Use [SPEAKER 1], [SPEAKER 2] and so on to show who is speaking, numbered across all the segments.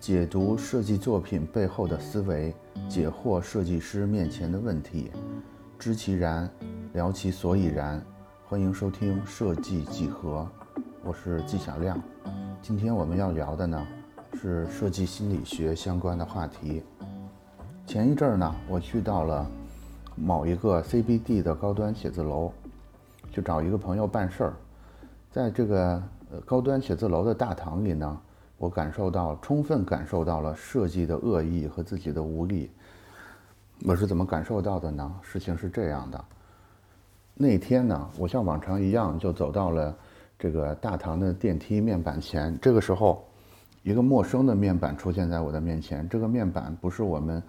[SPEAKER 1] 解读设计作品背后的思维，解惑设计师面前的问题，知其然，聊其所以然。欢迎收听设计几何，我是纪晓亮。今天我们要聊的呢是设计心理学相关的话题。前一阵儿呢，我去到了某一个 CBD 的高端写字楼，去找一个朋友办事儿。在这个呃高端写字楼的大堂里呢，我感受到充分感受到了设计的恶意和自己的无力。我是怎么感受到的呢？事情是这样的。那天呢，我像往常一样就走到了这个大堂的电梯面板前。这个时候，一个陌生的面板出现在我的面前。这个面板不是我们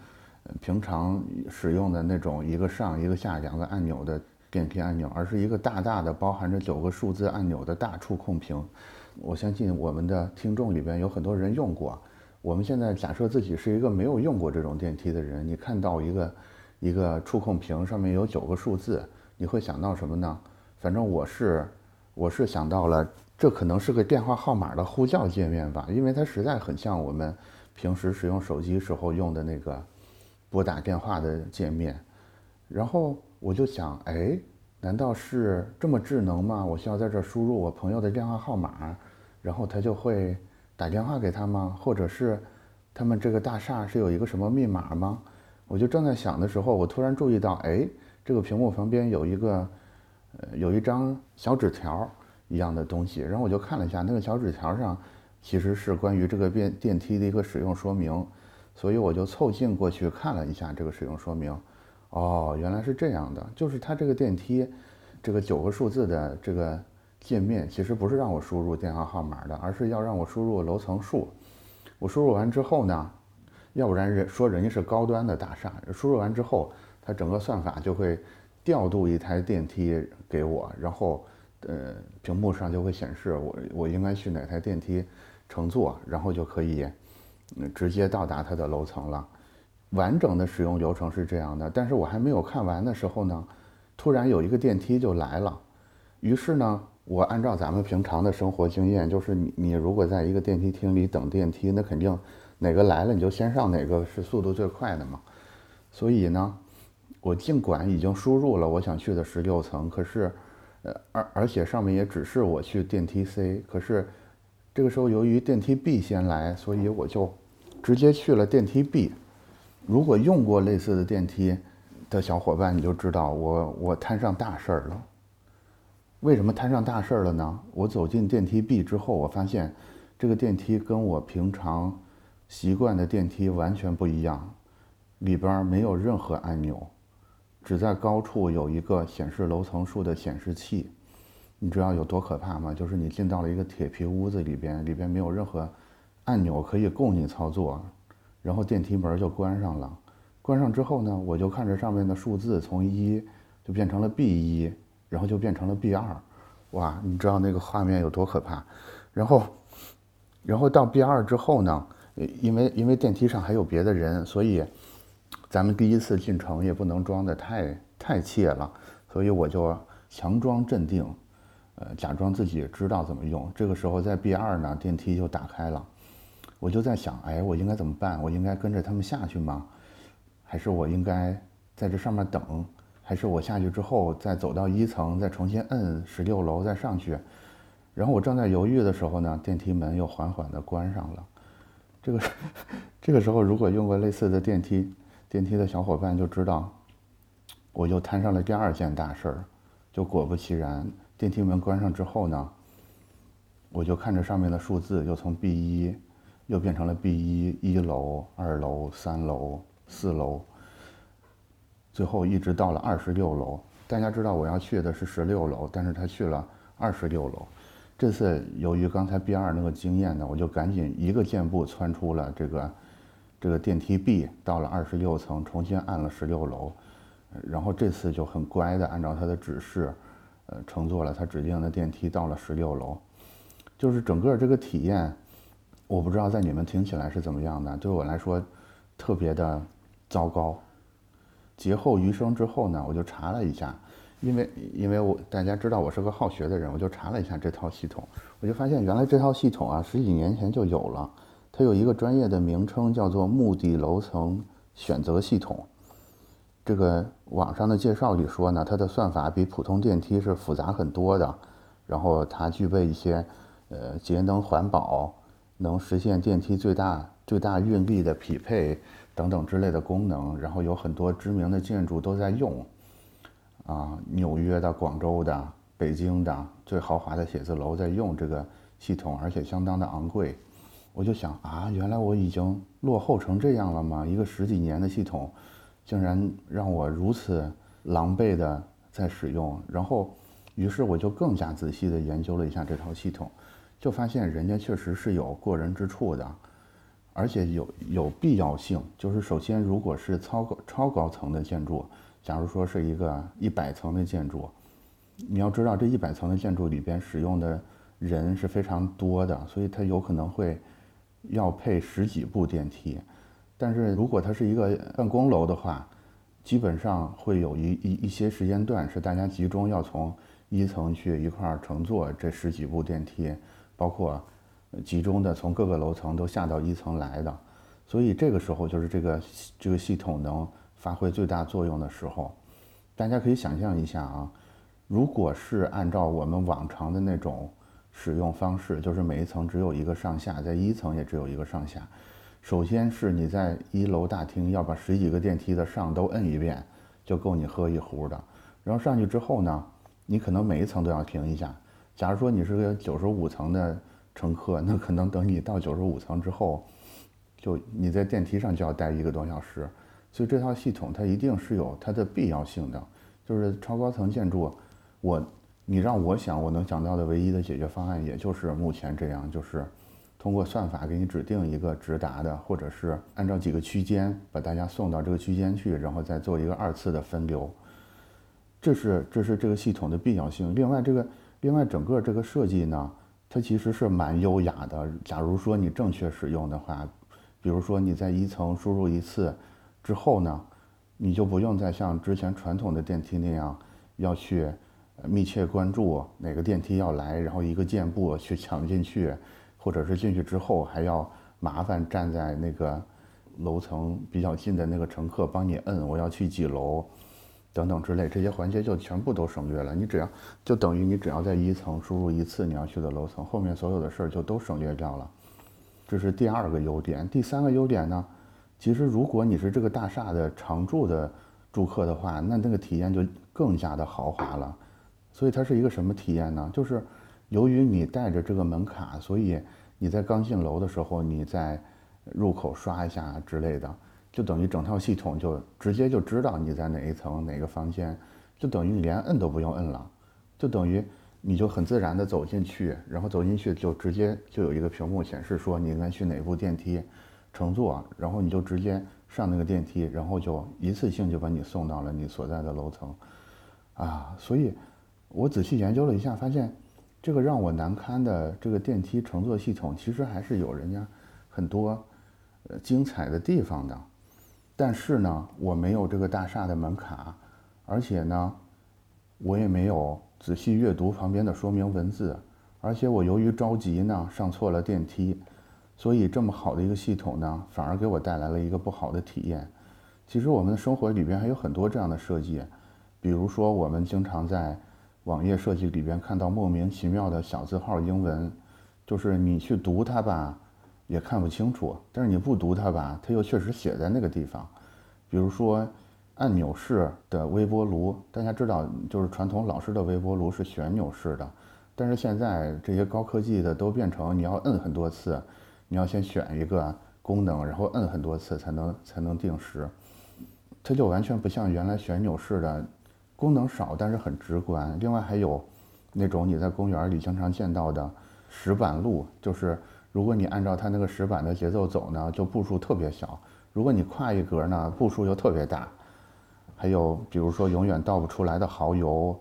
[SPEAKER 1] 平常使用的那种一个上一个下两个按钮的电梯按钮，而是一个大大的包含着九个数字按钮的大触控屏。我相信我们的听众里边有很多人用过。我们现在假设自己是一个没有用过这种电梯的人，你看到一个一个触控屏上面有九个数字。你会想到什么呢？反正我是，我是想到了，这可能是个电话号码的呼叫界面吧，因为它实在很像我们平时使用手机时候用的那个拨打电话的界面。然后我就想，哎，难道是这么智能吗？我需要在这输入我朋友的电话号码，然后他就会打电话给他吗？或者是他们这个大厦是有一个什么密码吗？我就正在想的时候，我突然注意到，哎。这个屏幕旁边有一个，呃，有一张小纸条一样的东西，然后我就看了一下，那个小纸条上其实是关于这个电电梯的一个使用说明，所以我就凑近过去看了一下这个使用说明。哦，原来是这样的，就是它这个电梯，这个九个数字的这个界面，其实不是让我输入电话号码的，而是要让我输入楼层数。我输入完之后呢，要不然人说人家是高端的大厦，输入完之后。它整个算法就会调度一台电梯给我，然后呃屏幕上就会显示我我应该去哪台电梯乘坐，然后就可以直接到达它的楼层了。完整的使用流程是这样的，但是我还没有看完的时候呢，突然有一个电梯就来了。于是呢，我按照咱们平常的生活经验，就是你你如果在一个电梯厅里等电梯，那肯定哪个来了你就先上哪个是速度最快的嘛。所以呢。我尽管已经输入了我想去的十六层，可是，呃，而而且上面也只是我去电梯 C，可是，这个时候由于电梯 B 先来，所以我就直接去了电梯 B。如果用过类似的电梯的小伙伴，你就知道我我摊上大事儿了。为什么摊上大事儿了呢？我走进电梯 B 之后，我发现这个电梯跟我平常习惯的电梯完全不一样，里边没有任何按钮。只在高处有一个显示楼层数的显示器，你知道有多可怕吗？就是你进到了一个铁皮屋子里边，里边没有任何按钮可以供你操作，然后电梯门就关上了。关上之后呢，我就看着上面的数字从一就变成了 B 一，然后就变成了 B 二，哇，你知道那个画面有多可怕？然后，然后到 B 二之后呢，因为因为电梯上还有别的人，所以。咱们第一次进城也不能装得太太怯了，所以我就强装镇定，呃，假装自己知道怎么用。这个时候在 B 二呢，电梯就打开了，我就在想，哎，我应该怎么办？我应该跟着他们下去吗？还是我应该在这上面等？还是我下去之后再走到一层，再重新摁十六楼再上去？然后我正在犹豫的时候呢，电梯门又缓缓地关上了。这个 这个时候如果用过类似的电梯，电梯的小伙伴就知道，我又摊上了第二件大事儿，就果不其然，电梯门关上之后呢，我就看着上面的数字，又从 B 一又变成了 B 一一楼、二楼、三楼、四楼，最后一直到了二十六楼。大家知道我要去的是十六楼，但是他去了二十六楼。这次由于刚才 B 二那个经验呢，我就赶紧一个箭步窜出了这个。这个电梯 B 到了二十六层，重新按了十六楼，然后这次就很乖的按照他的指示，呃，乘坐了他指定的电梯到了十六楼。就是整个这个体验，我不知道在你们听起来是怎么样的，对我来说特别的糟糕。劫后余生之后呢，我就查了一下，因为因为我大家知道我是个好学的人，我就查了一下这套系统，我就发现原来这套系统啊十几年前就有了。它有一个专业的名称叫做目的楼层选择系统。这个网上的介绍里说呢，它的算法比普通电梯是复杂很多的，然后它具备一些呃节能环保，能实现电梯最大最大运力的匹配等等之类的功能，然后有很多知名的建筑都在用，啊，纽约的、广州的、北京的最豪华的写字楼在用这个系统，而且相当的昂贵。我就想啊，原来我已经落后成这样了吗？一个十几年的系统。竟然让我如此狼狈的在使用，然后，于是我就更加仔细的研究了一下这套系统，就发现人家确实是有过人之处的，而且有有必要性。就是首先，如果是超高超高层的建筑，假如说是一个一百层的建筑，你要知道这一百层的建筑里边使用的人是非常多的，所以它有可能会要配十几部电梯。但是如果它是一个办公楼的话，基本上会有一一一些时间段是大家集中要从一层去一块儿乘坐这十几部电梯，包括集中的从各个楼层都下到一层来的，所以这个时候就是这个这个系统能发挥最大作用的时候。大家可以想象一下啊，如果是按照我们往常的那种使用方式，就是每一层只有一个上下，在一层也只有一个上下。首先是你在一楼大厅要把十几个电梯的上都摁一遍，就够你喝一壶的。然后上去之后呢，你可能每一层都要停一下。假如说你是个九十五层的乘客，那可能等你到九十五层之后，就你在电梯上就要待一个多小时。所以这套系统它一定是有它的必要性的。就是超高层建筑，我你让我想，我能想到的唯一的解决方案，也就是目前这样，就是。通过算法给你指定一个直达的，或者是按照几个区间把大家送到这个区间去，然后再做一个二次的分流。这是这是这个系统的必要性。另外，这个另外整个这个设计呢，它其实是蛮优雅的。假如说你正确使用的话，比如说你在一层输入一次之后呢，你就不用再像之前传统的电梯那样要去密切关注哪个电梯要来，然后一个箭步去抢进去。或者是进去之后还要麻烦站在那个楼层比较近的那个乘客帮你摁，我要去几楼，等等之类，这些环节就全部都省略了。你只要就等于你只要在一层输入一次你要去的楼层，后面所有的事儿就都省略掉了。这是第二个优点。第三个优点呢，其实如果你是这个大厦的常住的住客的话，那那个体验就更加的豪华了。所以它是一个什么体验呢？就是由于你带着这个门卡，所以你在刚进楼的时候，你在入口刷一下之类的，就等于整套系统就直接就知道你在哪一层哪个房间，就等于你连摁都不用摁了，就等于你就很自然的走进去，然后走进去就直接就有一个屏幕显示说你应该去哪部电梯乘坐，然后你就直接上那个电梯，然后就一次性就把你送到了你所在的楼层，啊，所以我仔细研究了一下，发现。这个让我难堪的这个电梯乘坐系统，其实还是有人家很多呃精彩的地方的。但是呢，我没有这个大厦的门卡，而且呢，我也没有仔细阅读旁边的说明文字，而且我由于着急呢，上错了电梯，所以这么好的一个系统呢，反而给我带来了一个不好的体验。其实我们的生活里边还有很多这样的设计，比如说我们经常在。网页设计里边看到莫名其妙的小字号英文，就是你去读它吧，也看不清楚；但是你不读它吧，它又确实写在那个地方。比如说按钮式的微波炉，大家知道，就是传统老式的微波炉是旋钮式的，但是现在这些高科技的都变成你要摁很多次，你要先选一个功能，然后摁很多次才能才能定时，它就完全不像原来旋钮式的。功能少，但是很直观。另外还有那种你在公园里经常见到的石板路，就是如果你按照它那个石板的节奏走呢，就步数特别小；如果你跨一格呢，步数又特别大。还有比如说永远倒不出来的蚝油，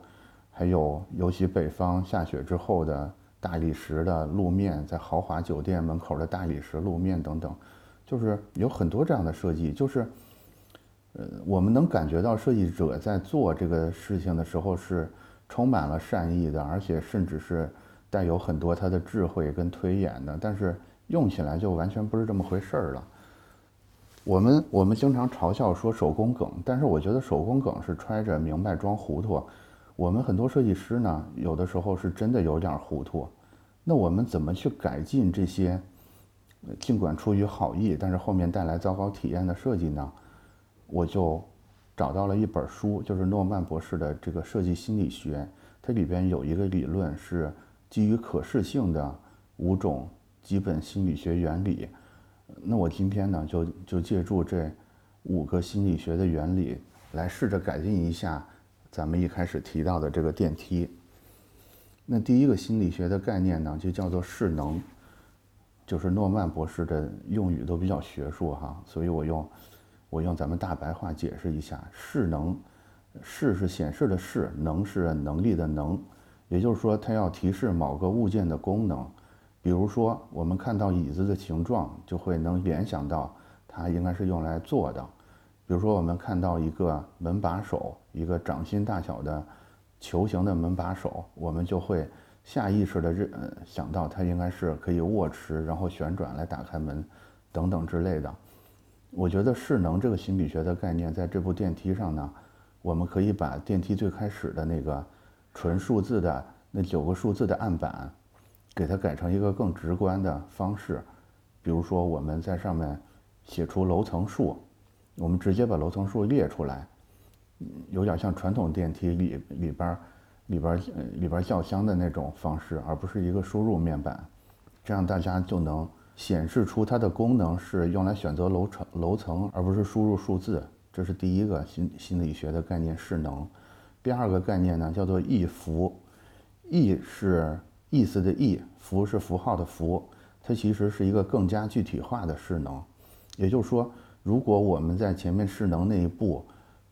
[SPEAKER 1] 还有尤其北方下雪之后的大理石的路面，在豪华酒店门口的大理石路面等等，就是有很多这样的设计，就是。呃，我们能感觉到设计者在做这个事情的时候是充满了善意的，而且甚至是带有很多他的智慧跟推演的。但是用起来就完全不是这么回事儿了。我们我们经常嘲笑说手工梗，但是我觉得手工梗是揣着明白装糊涂。我们很多设计师呢，有的时候是真的有点糊涂。那我们怎么去改进这些，尽管出于好意，但是后面带来糟糕体验的设计呢？我就找到了一本书，就是诺曼博士的这个设计心理学，它里边有一个理论是基于可视性的五种基本心理学原理。那我今天呢，就就借助这五个心理学的原理，来试着改进一下咱们一开始提到的这个电梯。那第一个心理学的概念呢，就叫做势能，就是诺曼博士的用语都比较学术哈，所以我用我用咱们大白话解释一下，势能，势是显示的势，能是能力的能，也就是说，它要提示某个物件的功能。比如说，我们看到椅子的形状，就会能联想到它应该是用来坐的。比如说，我们看到一个门把手，一个掌心大小的球形的门把手，我们就会下意识的认想到它应该是可以握持，然后旋转来打开门，等等之类的。我觉得势能这个心理学的概念，在这部电梯上呢，我们可以把电梯最开始的那个纯数字的那九个数字的案板。给它改成一个更直观的方式，比如说我们在上面写出楼层数，我们直接把楼层数列出来，有点像传统电梯里里边里边里边轿厢的那种方式，而不是一个输入面板，这样大家就能显示出它的功能是用来选择楼层楼层，而不是输入数字。这是第一个心心理学的概念势能。第二个概念呢叫做意符，意是。意思的意，符是符号的符，它其实是一个更加具体化的势能。也就是说，如果我们在前面势能那一步，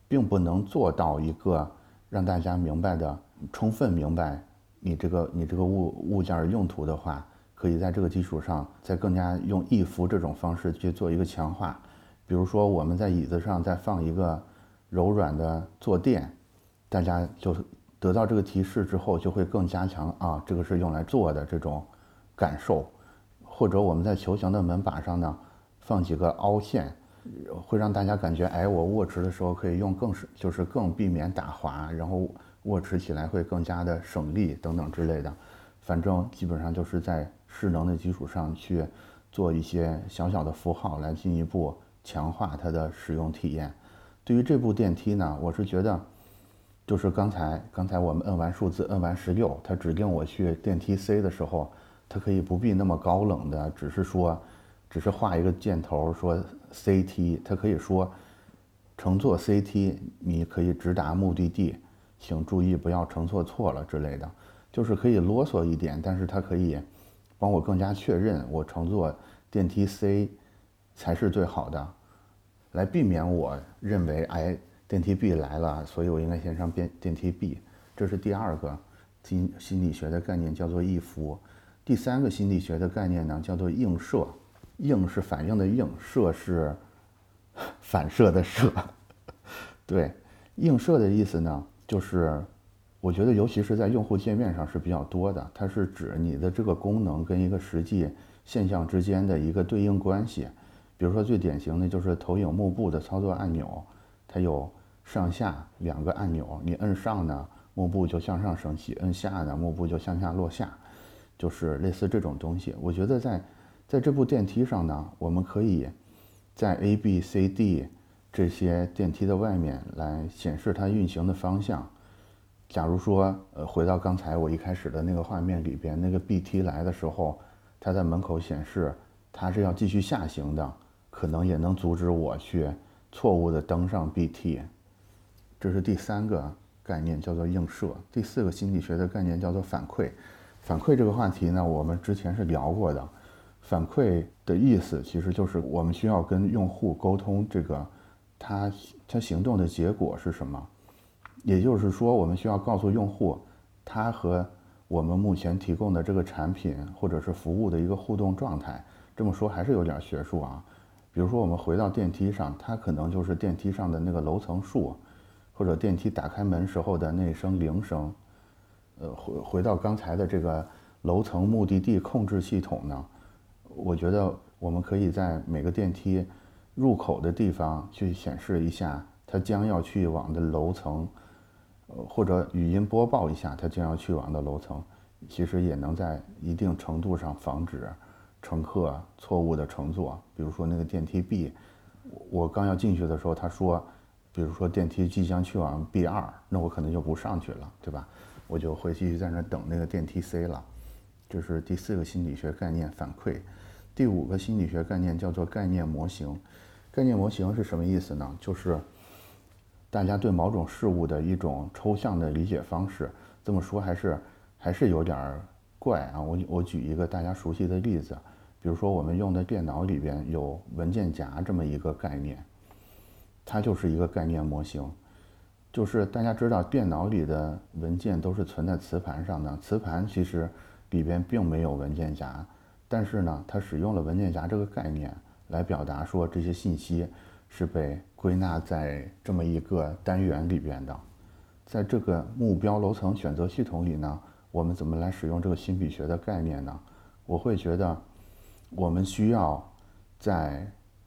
[SPEAKER 1] 并不能做到一个让大家明白的、充分明白你这个你这个物物件用途的话，可以在这个基础上，再更加用意符这种方式去做一个强化。比如说，我们在椅子上再放一个柔软的坐垫，大家就。得到这个提示之后，就会更加强啊，这个是用来做的这种感受，或者我们在球形的门把上呢，放几个凹陷，会让大家感觉，哎，我握持的时候可以用更是，就是更避免打滑，然后握持起来会更加的省力等等之类的。反正基本上就是在势能的基础上去做一些小小的符号，来进一步强化它的使用体验。对于这部电梯呢，我是觉得。就是刚才，刚才我们摁完数字，摁完十六，他指定我去电梯 C 的时候，他可以不必那么高冷的，只是说，只是画一个箭头说 CT，他可以说，乘坐 CT，你可以直达目的地，请注意不要乘坐错了之类的，就是可以啰嗦一点，但是他可以帮我更加确认我乘坐电梯 C 才是最好的，来避免我认为哎。电梯 B 来了，所以我应该先上电电梯 B。这是第二个心心理学的概念，叫做意符。第三个心理学的概念呢，叫做映射。映是反应的映，射是 反射的射。对，映射的意思呢，就是我觉得尤其是在用户界面上是比较多的。它是指你的这个功能跟一个实际现象之间的一个对应关系。比如说最典型的就是投影幕布的操作按钮，它有。上下两个按钮，你摁上呢，幕布就向上升起；摁下呢，幕布就向下落下，就是类似这种东西。我觉得在在这部电梯上呢，我们可以在 A、B、C、D 这些电梯的外面来显示它运行的方向。假如说，呃，回到刚才我一开始的那个画面里边，那个 B 梯来的时候，它在门口显示它是要继续下行的，可能也能阻止我去错误的登上 BT，。这是第三个概念，叫做映射。第四个心理学的概念叫做反馈。反馈这个话题呢，我们之前是聊过的。反馈的意思其实就是我们需要跟用户沟通，这个他他行动的结果是什么。也就是说，我们需要告诉用户，他和我们目前提供的这个产品或者是服务的一个互动状态。这么说还是有点学术啊。比如说，我们回到电梯上，它可能就是电梯上的那个楼层数。或者电梯打开门时候的那声铃声，呃，回回到刚才的这个楼层目的地控制系统呢，我觉得我们可以在每个电梯入口的地方去显示一下它将要去往的楼层，呃，或者语音播报一下它将要去往的楼层，其实也能在一定程度上防止乘客错误的乘坐。比如说那个电梯 B，我刚要进去的时候，他说，比如说电梯即将去往 B 二，那我可能就不上去了，对吧？我就会继续在那等那个电梯 C 了。这是第四个心理学概念反馈。第五个心理学概念叫做概念模型。概念模型是什么意思呢？就是大家对某种事物的一种抽象的理解方式。这么说还是还是有点怪啊。我我举一个大家熟悉的例子，比如说我们用的电脑里边有文件夹这么一个概念，它就是一个概念模型。就是大家知道电脑里的文件都是存在磁盘上的，磁盘其实里边并没有文件夹，但是呢，它使用了文件夹这个概念。来表达说这些信息是被归纳在这么一个单元里边的，在这个目标楼层选择系统里呢，我们怎么来使用这个心理学的概念呢？我会觉得，我们需要在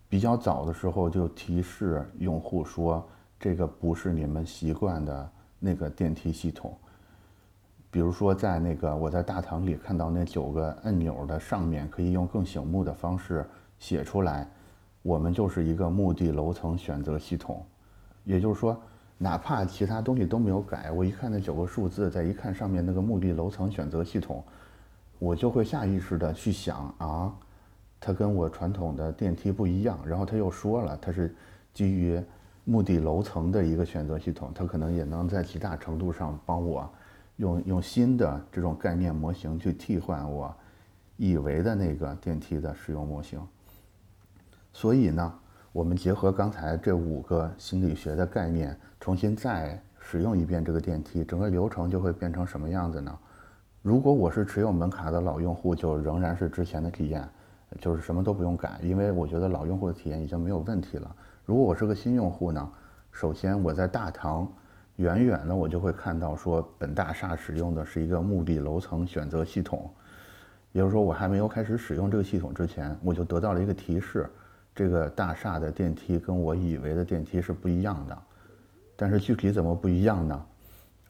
[SPEAKER 1] 比较早的时候就提示用户说，这个不是你们习惯的那个电梯系统。比如说，在那个我在大堂里看到那九个按钮的上面，可以用更醒目的方式。写出来，我们就是一个目的楼层选择系统，也就是说，哪怕其他东西都没有改，我一看那九个数字，再一看上面那个目的楼层选择系统，我就会下意识的去想啊，它跟我传统的电梯不一样。然后他又说了，它是基于目的楼层的一个选择系统，它可能也能在极大程度上帮我用用新的这种概念模型去替换我以为的那个电梯的使用模型。所以呢，我们结合刚才这五个心理学的概念，重新再使用一遍这个电梯，整个流程就会变成什么样子呢？如果我是持有门卡的老用户，就仍然是之前的体验，就是什么都不用改，因为我觉得老用户的体验已经没有问题了。如果我是个新用户呢，首先我在大堂远远的我就会看到说，本大厦使用的是一个目的楼层选择系统，也就是说我还没有开始使用这个系统之前，我就得到了一个提示。这个大厦的电梯跟我以为的电梯是不一样的，但是具体怎么不一样呢？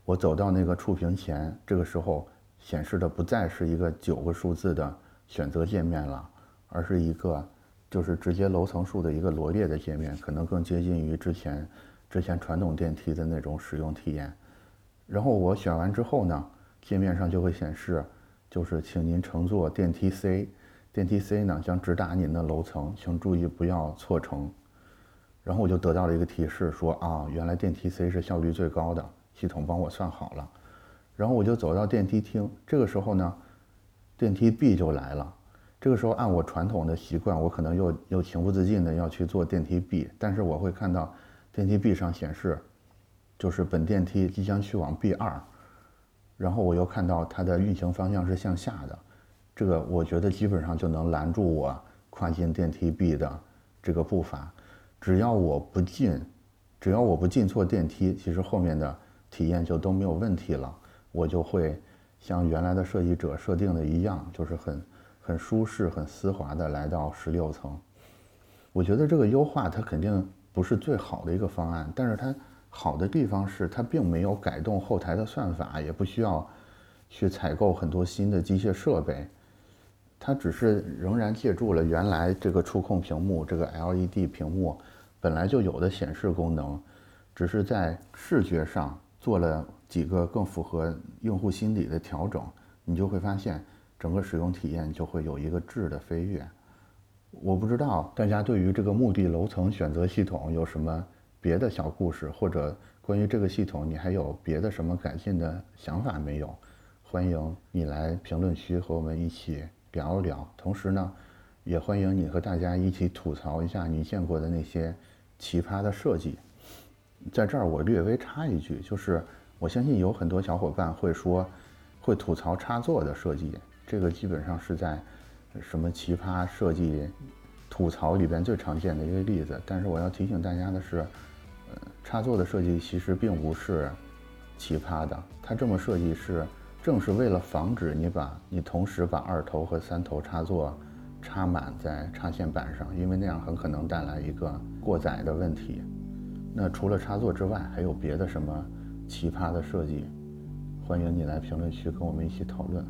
[SPEAKER 1] 我走到那个触屏前，这个时候显示的不再是一个九个数字的选择界面了，而是一个就是直接楼层数的一个罗列的界面，可能更接近于之前之前传统电梯的那种使用体验。然后我选完之后呢，界面上就会显示，就是请您乘坐电梯 C。电梯 C 呢将直达您的楼层，请注意不要错乘。然后我就得到了一个提示，说啊，原来电梯 C 是效率最高的，系统帮我算好了。然后我就走到电梯厅，这个时候呢，电梯 B 就来了。这个时候按我传统的习惯，我可能又又情不自禁的要去坐电梯 B，但是我会看到电梯 B 上显示，就是本电梯即将去往 B 二。然后我又看到它的运行方向是向下的。这个我觉得基本上就能拦住我跨进电梯 B 的这个步伐，只要我不进，只要我不进错电梯，其实后面的体验就都没有问题了。我就会像原来的设计者设定的一样，就是很很舒适、很丝滑的来到十六层。我觉得这个优化它肯定不是最好的一个方案，但是它好的地方是它并没有改动后台的算法，也不需要去采购很多新的机械设备。它只是仍然借助了原来这个触控屏幕这个 LED 屏幕本来就有的显示功能，只是在视觉上做了几个更符合用户心理的调整，你就会发现整个使用体验就会有一个质的飞跃。我不知道大家对于这个目的楼层选择系统有什么别的小故事，或者关于这个系统你还有别的什么改进的想法没有？欢迎你来评论区和我们一起。聊一聊，同时呢，也欢迎你和大家一起吐槽一下你见过的那些奇葩的设计。在这儿我略微插一句，就是我相信有很多小伙伴会说，会吐槽插座的设计，这个基本上是在什么奇葩设计吐槽里边最常见的一个例子。但是我要提醒大家的是呃插座的设计其实并不是奇葩的它这么设计是正是为了防止你把你同时把二头和三头插座插满在插线板上因为那样很可能带来一个过载的问题。那除了插座之外还有别的什么奇葩的设计？欢迎你来评论区跟我们一起讨论。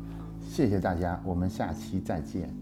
[SPEAKER 1] 谢谢大家我们下期再见。